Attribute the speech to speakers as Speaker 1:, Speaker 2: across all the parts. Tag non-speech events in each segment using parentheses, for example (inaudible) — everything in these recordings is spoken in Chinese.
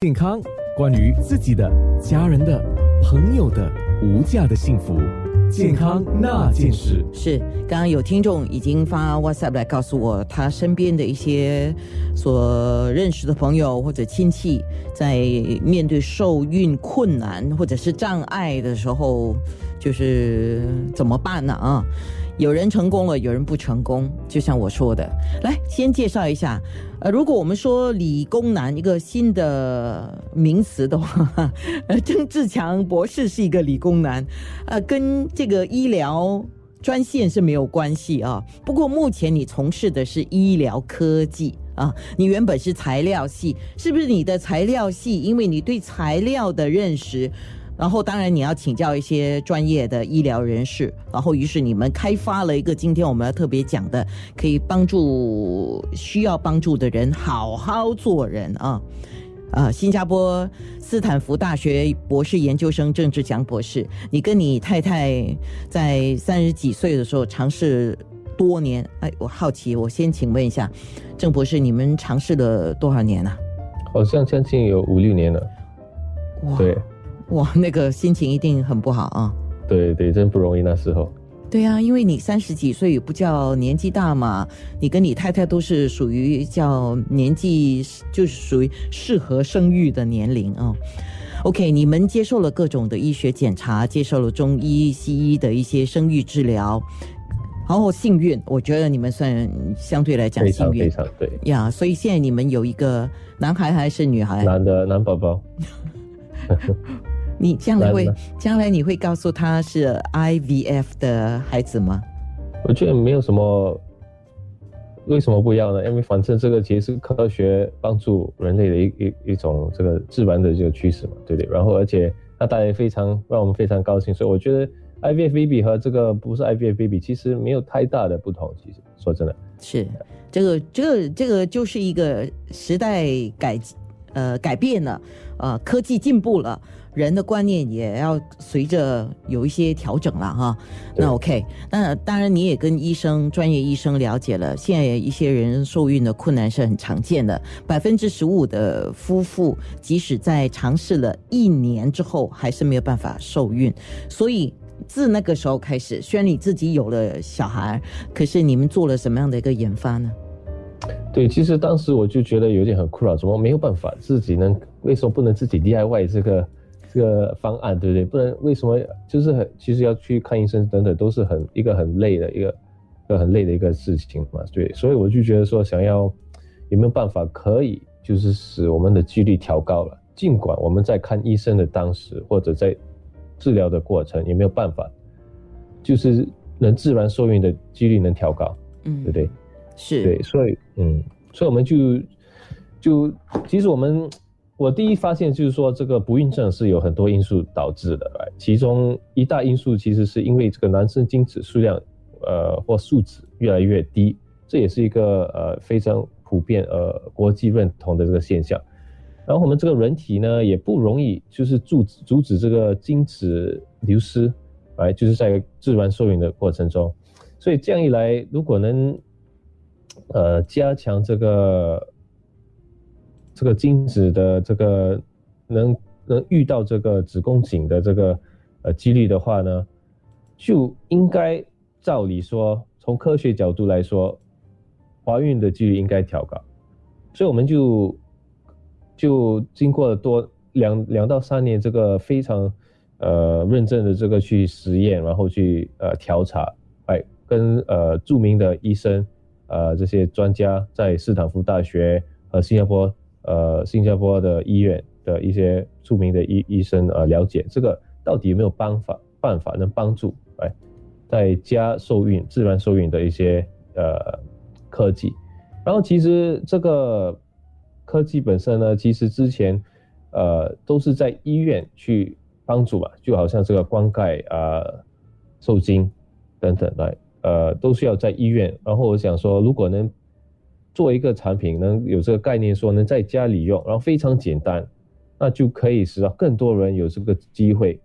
Speaker 1: 健康，关于自己的、家人的、朋友的无价的幸福，健康那件事。
Speaker 2: 是，刚刚有听众已经发 WhatsApp 来告诉我，他身边的一些所认识的朋友或者亲戚，在面对受孕困难或者是障碍的时候，就是怎么办呢？啊？有人成功了，有人不成功。就像我说的，来先介绍一下。呃，如果我们说理工男一个新的名词的话，呃，曾志强博士是一个理工男，呃，跟这个医疗专线是没有关系啊。不过目前你从事的是医疗科技啊，你原本是材料系，是不是你的材料系？因为你对材料的认识。然后，当然你要请教一些专业的医疗人士。然后，于是你们开发了一个今天我们要特别讲的，可以帮助需要帮助的人好好做人啊！啊，新加坡斯坦福大学博士研究生郑志强博士，你跟你太太在三十几岁的时候尝试多年。哎，我好奇，我先请问一下郑博士，你们尝试了多少年呢？
Speaker 3: 好像将近有五六年了。对。
Speaker 2: 哇，那个心情一定很不好啊！
Speaker 3: 对对，真不容易那时候。
Speaker 2: 对啊，因为你三十几岁，不叫年纪大嘛。你跟你太太都是属于叫年纪，就是属于适合生育的年龄啊。OK，你们接受了各种的医学检查，接受了中医、西医的一些生育治疗，然后幸运，我觉得你们算相对来讲幸运，
Speaker 3: 非常对
Speaker 2: 呀。所以现在你们有一个男孩还是女孩？
Speaker 3: 男的，男宝宝。(laughs)
Speaker 2: 你将来会将来你会告诉他是 IVF 的孩子吗？
Speaker 3: 我觉得没有什么，为什么不要呢？因为反正这个其实是科学帮助人类的一一一种这个自然的这个趋势嘛，对不对？然后而且那大家非常让我们非常高兴，所以我觉得 IVF baby 和这个不是 IVF baby 其实没有太大的不同。其实说真的，
Speaker 2: 是这个这个这个就是一个时代改呃改变了，呃科技进步了。人的观念也要随着有一些调整了哈。那 OK，那当然你也跟医生、专业医生了解了，现在一些人受孕的困难是很常见的。百分之十五的夫妇，即使在尝试了一年之后，还是没有办法受孕。所以自那个时候开始，虽然你自己有了小孩，可是你们做了什么样的一个研发呢？
Speaker 3: 对，其实当时我就觉得有点很困扰，怎么没有办法自己能？为什么不能自己 DIY 这个？这个方案对不对？不能为什么就是很其实要去看医生等等都是很一个很累的一个一个很累的一个事情嘛？对，所以我就觉得说想要有没有办法可以就是使我们的几率调高了？尽管我们在看医生的当时或者在治疗的过程有没有办法，就是能自然受孕的几率能调高？嗯，对不对？
Speaker 2: 是
Speaker 3: 对，所以嗯，所以我们就就其实我们。我第一发现就是说，这个不孕症是有很多因素导致的，其中一大因素其实是因为这个男生精子数量，呃或数值越来越低，这也是一个呃非常普遍呃国际认同的这个现象。然后我们这个人体呢也不容易就是阻止阻止这个精子流失，哎，就是在自然受孕的过程中，所以这样一来，如果能呃加强这个。这个精子的这个能能遇到这个子宫颈的这个呃几率的话呢，就应该照理说，从科学角度来说，怀孕的几率应该调高。所以我们就就经过了多两两到三年这个非常呃认真的这个去实验，然后去呃调查，哎，跟呃著名的医生呃这些专家在斯坦福大学和新加坡。呃，新加坡的医院的一些著名的医医生呃，了解这个到底有没有办法办法能帮助哎，在家受孕自然受孕的一些呃科技，然后其实这个科技本身呢，其实之前呃都是在医院去帮助吧，就好像这个灌溉啊、受精等等来呃，都需要在医院。然后我想说，如果能做一个产品能有这个概念，说能在家里用，然后非常简单，那就可以使到更多人有这个机会，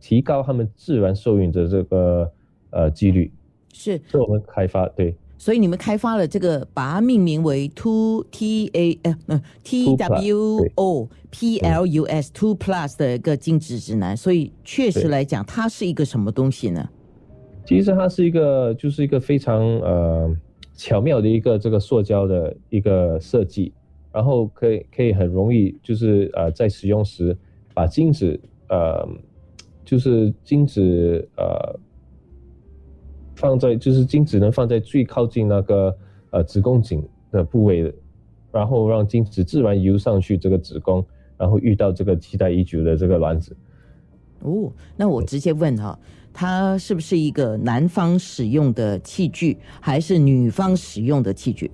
Speaker 3: 提高他们自然受孕的这个呃几率。
Speaker 2: 是，
Speaker 3: 是我们开发对。
Speaker 2: 所以你们开发了这个，把它命名为 Two T A 呃呃 T W O P L U S Two Plus 的一个精子指南。所以确实来讲，它是一个什么东西呢？
Speaker 3: 其实它是一个，就是一个非常呃巧妙的一个这个塑胶的一个设计，然后可以可以很容易，就是呃在使用时把精子呃就是精子呃。放在就是精子能放在最靠近那个呃子宫颈的部位，然后让精子自然游上去这个子宫，然后遇到这个期待已久的这个卵子。
Speaker 2: 哦，那我直接问哈，它是不是一个男方使用的器具，还是女方使用的器具？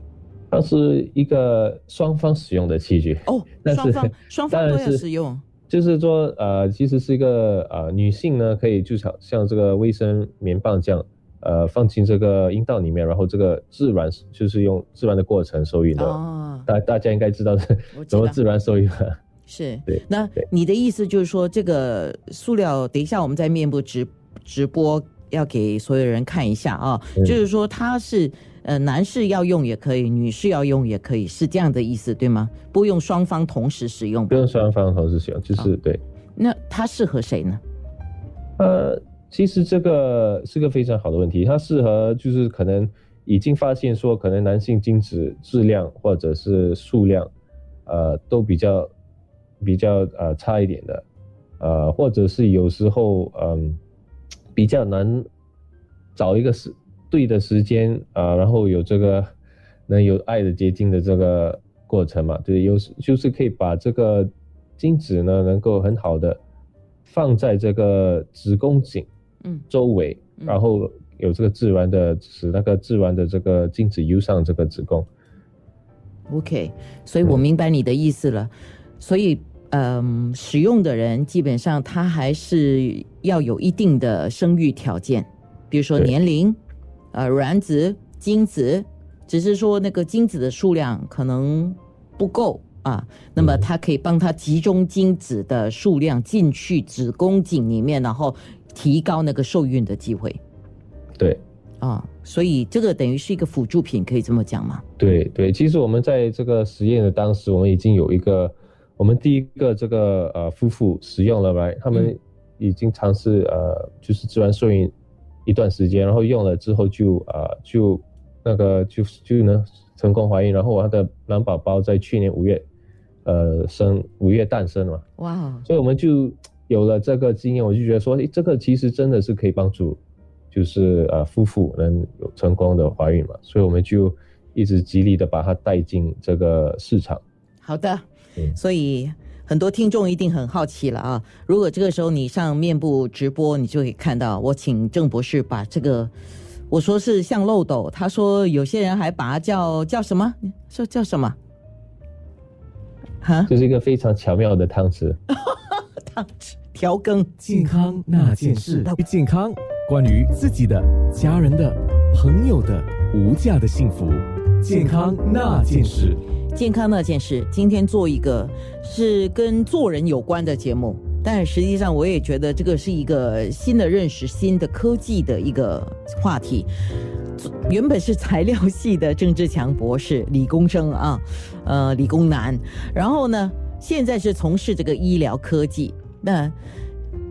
Speaker 3: 它是一个双方使用的器具。
Speaker 2: 哦，(laughs) 双方双方都要使用。
Speaker 3: 就是说，呃，其实是一个呃女性呢，可以就像像这个卫生棉棒这样。呃，放进这个阴道里面，然后这个自然就是用自然的过程受孕的。哦，大大家应该知道是怎么自然受孕的。
Speaker 2: 是，
Speaker 3: 对。
Speaker 2: 那你的意思就是说，这个塑料，等一下我们在面部直直播要给所有人看一下啊。就是说，它是呃，男士要用也可以，女士要用也可以，是这样的意思对吗？不用双方同时使用。
Speaker 3: 不用双方同时使用，就是对。
Speaker 2: 那它适合谁呢？
Speaker 3: 呃。其实这个是个非常好的问题，它适合就是可能已经发现说，可能男性精子质量或者是数量，呃，都比较比较呃差一点的，呃，或者是有时候嗯比较难找一个时对的时间啊，然后有这个能有爱的结晶的这个过程嘛，就是，有时就是可以把这个精子呢能够很好的放在这个子宫颈。嗯，周围，然后有这个自然的使那个自然的这个精子游上这个子宫。
Speaker 2: OK，所以我明白你的意思了。所以，嗯，使用的人基本上他还是要有一定的生育条件，比如说年龄，呃，卵子、精子，只是说那个精子的数量可能不够啊，那么它可以帮他集中精子的数量进去子宫颈里面，然后。提高那个受孕的机会，
Speaker 3: 对，
Speaker 2: 啊，所以这个等于是一个辅助品，可以这么讲吗？
Speaker 3: 对对，其实我们在这个实验的当时，我们已经有一个，我们第一个这个呃夫妇使用了来，他们已经尝试呃就是自然受孕一段时间，然后用了之后就呃就那个就就能成功怀孕，然后他的男宝宝在去年五月呃生五月诞生了，哇，所以我们就。有了这个经验，我就觉得说，诶，这个其实真的是可以帮助，就是呃夫妇能有成功的怀孕嘛，所以我们就一直极力的把它带进这个市场。
Speaker 2: 好的，所以很多听众一定很好奇了啊！如果这个时候你上面部直播，你就可以看到我请郑博士把这个，我说是像漏斗，他说有些人还把它叫叫什么？说叫什么？
Speaker 3: 哈，这是一个非常巧妙的汤匙 (laughs) 汤匙。
Speaker 2: 调羹
Speaker 1: 健康那件事，健康关于自己的、家人的、朋友的无价的幸福，健康那件事，
Speaker 2: 健康那件事。今天做一个是跟做人有关的节目，但实际上我也觉得这个是一个新的认识、新的科技的一个话题。原本是材料系的郑志强博士，理工生啊，呃，理工男，然后呢？现在是从事这个医疗科技。那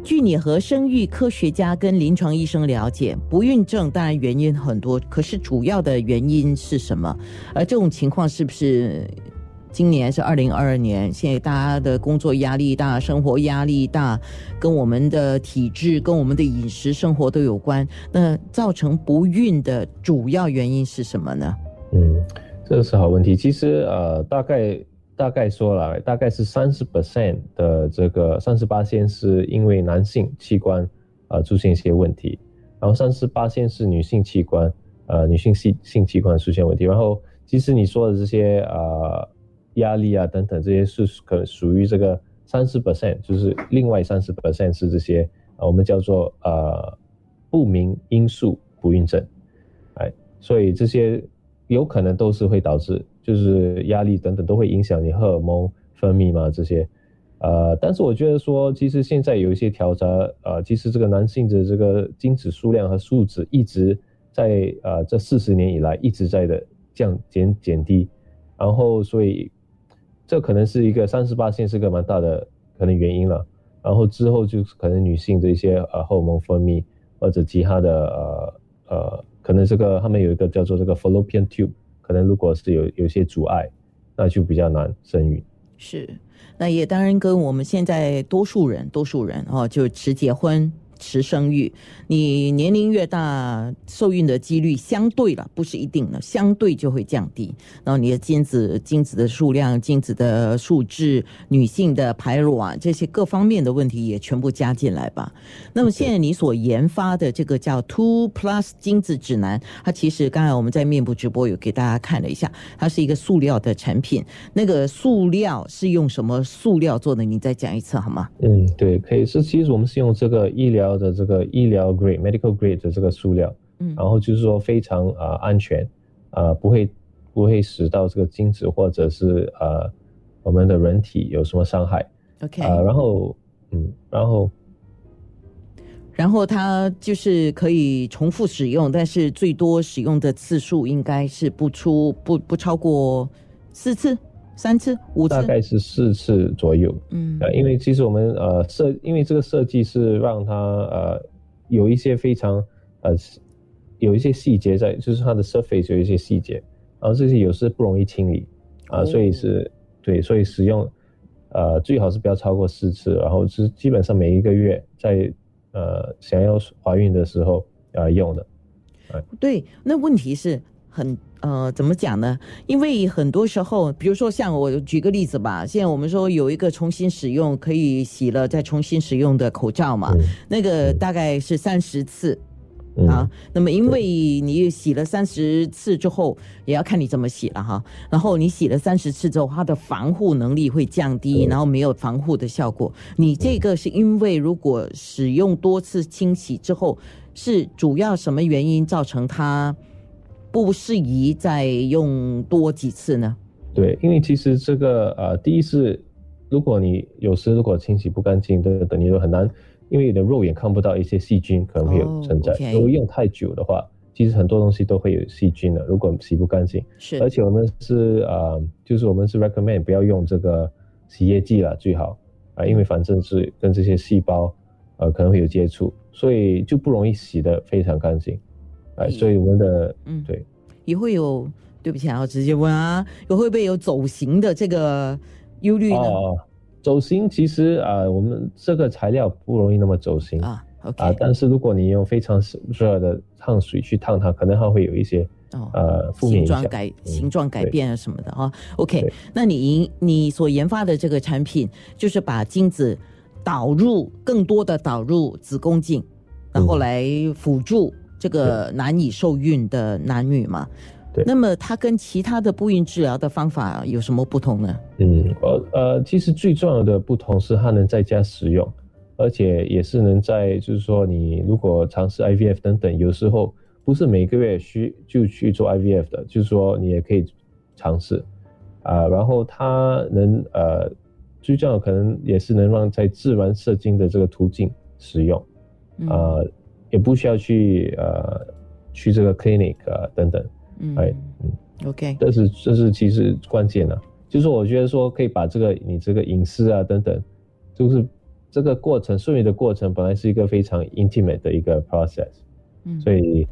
Speaker 2: 据你和生育科学家跟临床医生了解，不孕症当然原因很多，可是主要的原因是什么？而这种情况是不是今年是二零二二年？现在大家的工作压力大，生活压力大，跟我们的体质、跟我们的饮食生活都有关。那造成不孕的主要原因是什么呢？
Speaker 3: 嗯，这个是好问题。其实呃，大概。大概说了，大概是三十 percent 的这个三十八线是因为男性器官啊出现一些问题，然后三十八线是女性器官，呃女性性性器官出现问题。然后其实你说的这些啊压力啊等等这些是可属于这个三十 percent，就是另外三十 percent 是这些啊我们叫做呃不明因素不孕症，哎，所以这些有可能都是会导致。就是压力等等都会影响你荷尔蒙分泌嘛，这些，呃，但是我觉得说，其实现在有一些调查，呃，其实这个男性的这个精子数量和数值一直在呃这四十年以来一直在的降减减低，然后所以这可能是一个三十八线是个蛮大的可能原因了，然后之后就是可能女性的一些呃荷尔蒙分泌或者其他的呃呃可能这个他们有一个叫做这个 fallopian tube，可能如果是有有些阻碍，那就比较难生育。
Speaker 2: 是，那也当然跟我们现在多数人多数人哦，就迟结婚。迟生育，你年龄越大，受孕的几率相对了，不是一定的，相对就会降低。然后你的精子、精子的数量、精子的数质、女性的排卵这些各方面的问题也全部加进来吧。那么现在你所研发的这个叫 Two Plus 精子指南，它其实刚才我们在面部直播有给大家看了一下，它是一个塑料的产品。那个塑料是用什么塑料做的？你再讲一次好吗？
Speaker 3: 嗯，对，可以是，其实我们是用这个医疗。的这个医疗 grade medical grade 的这个塑料，嗯，然后就是说非常啊安全，啊不会不会使到这个精子或者是呃我们的人体有什么伤害
Speaker 2: ，OK，
Speaker 3: 啊然后嗯然后
Speaker 2: 然后它就是可以重复使用，但是最多使用的次数应该是不出不不超过四次。三次、五次，
Speaker 3: 大概是四次左右。嗯，呃，因为其实我们呃设，因为这个设计是让它呃有一些非常呃有一些细节在，就是它的 surface 有一些细节，然后这些有时不容易清理。啊，所以是对，所以使用呃最好是不要超过四次，然后是基本上每一个月在呃想要怀孕的时候啊用的。
Speaker 2: 对，那问题是很。呃，怎么讲呢？因为很多时候，比如说像我举个例子吧，现在我们说有一个重新使用可以洗了再重新使用的口罩嘛，那个大概是三十次啊。那么因为你洗了三十次之后，也要看你怎么洗了哈。然后你洗了三十次之后，它的防护能力会降低，然后没有防护的效果。你这个是因为如果使用多次清洗之后，是主要什么原因造成它？不适宜再用多几次呢？
Speaker 3: 对，因为其实这个呃，第一是，如果你有时如果清洗不干净对，等你都很难，因为你的肉眼看不到一些细菌可能会有存在。如果用太久的话，其实很多东西都会有细菌的。如果洗不干净，
Speaker 2: 是。
Speaker 3: 而且我们是呃，就是我们是 recommend 不要用这个洗液剂了，最好啊，因为反正是跟这些细胞呃可能会有接触，所以就不容易洗的非常干净。哎，所以我们的嗯，对，
Speaker 2: 也会有，对不起啊，我直接问啊，有会不会有走形的这个忧虑呢？
Speaker 3: 哦走形其实啊，我们这个材料不容易那么走形
Speaker 2: 啊，OK。啊，
Speaker 3: 但是如果你用非常热的烫水去烫它，可能还会有一些哦呃负面
Speaker 2: 形状改形状改变啊什么的啊，OK，那你你所研发的这个产品就是把精子导入更多的导入子宫颈，然后来辅助。这个难以受孕的男女嘛，
Speaker 3: 对，
Speaker 2: 那么它跟其他的不孕治疗的方法有什么不同呢？
Speaker 3: 嗯，呃呃，其实最重要的不同是它能在家使用，而且也是能在，就是说你如果尝试 IVF 等等，有时候不是每个月需就去做 IVF 的，就是说你也可以尝试。啊，然后它能呃，最重要可能也是能让在自然射精的这个途径使用，啊。也不需要去呃去这个 clinic 啊等等，
Speaker 2: 嗯，哎，嗯，OK，
Speaker 3: 这是这是其实关键的，就是我觉得说可以把这个你这个隐私啊等等，就是这个过程顺利的过程本来是一个非常 intimate 的一个 process，嗯，所以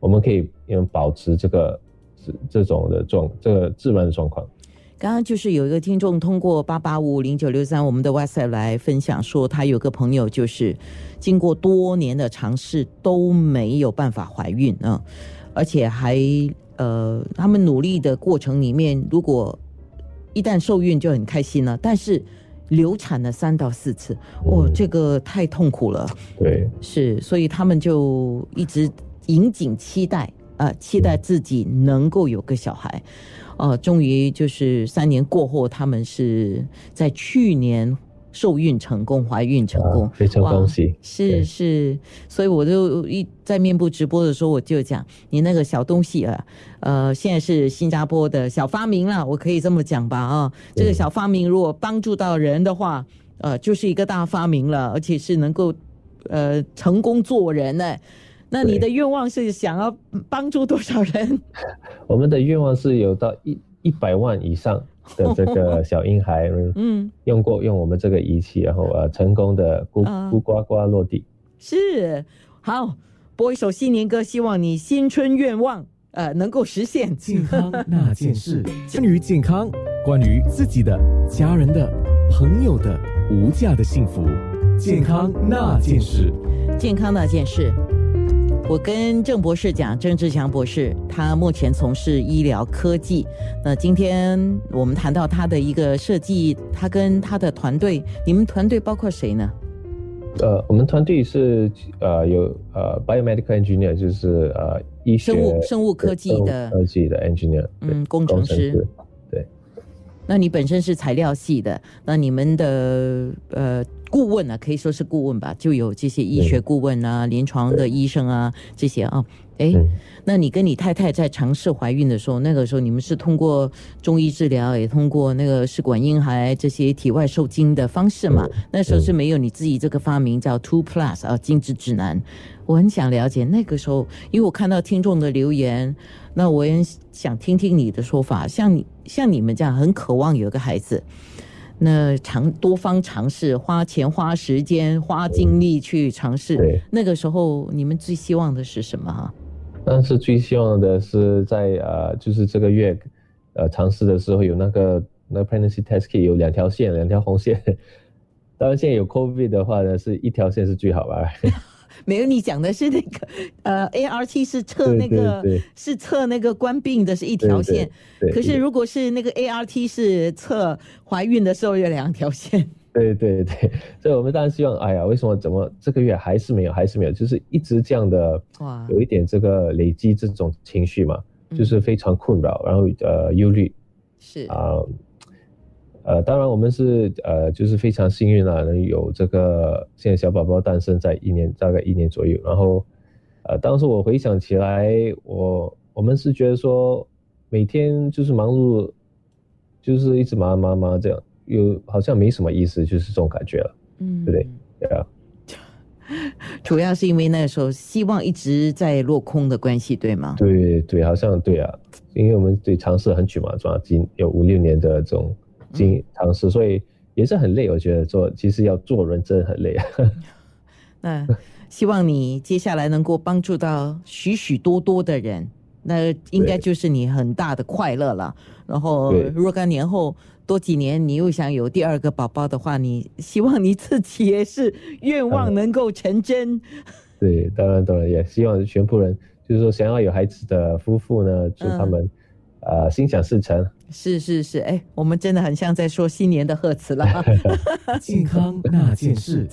Speaker 3: 我们可以用保持这个这这种的状这个自然的状况。
Speaker 2: 刚刚就是有一个听众通过八八五零九六三我们的 WhatsApp 来分享说，他有个朋友就是经过多年的尝试都没有办法怀孕啊，而且还呃，他们努力的过程里面，如果一旦受孕就很开心了，但是流产了三到四次，哇，这个太痛苦了。
Speaker 3: 对，
Speaker 2: 是，所以他们就一直引颈期待啊，期待自己能够有个小孩。呃，终于就是三年过后，他们是在去年受孕成功，怀孕成功，
Speaker 3: 非常恭喜！
Speaker 2: 是是，所以我就一在面部直播的时候，我就讲你那个小东西啊，呃，现在是新加坡的小发明了，我可以这么讲吧？啊，这个小发明如果帮助到人的话，呃，就是一个大发明了，而且是能够呃成功做人呢。那你的愿望是想要帮助多少人？(laughs)
Speaker 3: 我们的愿望是有到一一百万以上的这个 (laughs) 小婴孩，嗯，用过用我们这个仪器，然后呃成功的咕咕呱呱落地。
Speaker 2: 是，好，播一首新年歌，希望你新春愿望呃能够实现。
Speaker 1: 健康 (laughs) 那件事，关于健康，关于自己的、家人的、朋友的无价的幸福。健康那件事，
Speaker 2: 健康那件事。我跟郑博士讲，郑志强博士，他目前从事医疗科技。那今天我们谈到他的一个设计，他跟他的团队，你们团队包括谁呢？
Speaker 3: 呃，我们团队是呃有呃 biomedical engineer，就是呃医
Speaker 2: 学生物生物科技的
Speaker 3: 科技的 engineer，
Speaker 2: 嗯，工程师。
Speaker 3: 对。
Speaker 2: 那你本身是材料系的，那你们的呃。顾问啊，可以说是顾问吧，就有这些医学顾问啊、临床的医生啊这些啊。哎，那你跟你太太在尝试怀孕的时候，那个时候你们是通过中医治疗，也通过那个试管婴孩这些体外受精的方式嘛？那时候是没有你自己这个发明叫 Two Plus 啊，精子指南。我很想了解那个时候，因为我看到听众的留言，那我也想听听你的说法。像你像你们这样很渴望有个孩子。那尝多方尝试，花钱、花时间、花精力去尝试。
Speaker 3: 对，
Speaker 2: 那个时候你们最希望的是什么？哈，
Speaker 3: 但是最希望的是在呃，就是这个月，呃，尝试的时候有那个那 pregnancy test kit 有两条线，两条红线。(laughs) 当然，现在有 COVID 的话呢，是一条线是最好吧。
Speaker 2: 没有，你讲的是那个呃，A R T 是测那个是测那个关病的，是一条线。可是如果是那个 A R T 是测怀孕的时候有两条线。
Speaker 3: 对对对，所以我们当然希望，哎呀，为什么怎么这个月还是没有，还是没有，就是一直这样的，哇，有一点这个累积这种情绪嘛，就是非常困扰，然后呃忧虑，
Speaker 2: 是
Speaker 3: 啊。呃，当然我们是呃，就是非常幸运啊，能有这个现在小宝宝诞生在一年大概一年左右。然后，呃，当时我回想起来，我我们是觉得说每天就是忙碌，就是一直忙忙忙这样，有好像没什么意思，就是这种感觉了，嗯，对不对？对啊。
Speaker 2: 主要是因为那个时候希望一直在落空的关系，对吗？
Speaker 3: 对对，好像对啊，因为我们对尝试很久嘛，主要经有五六年的这种。经尝试，所以也是很累。我觉得做其实要做人真的很累啊。(laughs)
Speaker 2: 那希望你接下来能够帮助到许许多多的人，那应该就是你很大的快乐了。然后若干年后多几年，你又想有第二个宝宝的话，你希望你自己也是愿望能够成真。
Speaker 3: 对，当然当然也希望全部人，就是说想要有孩子的夫妇呢，祝他们。呃，心想事成，
Speaker 2: 是是是，哎，我们真的很像在说新年的贺词了。(laughs)
Speaker 1: 健康那件事。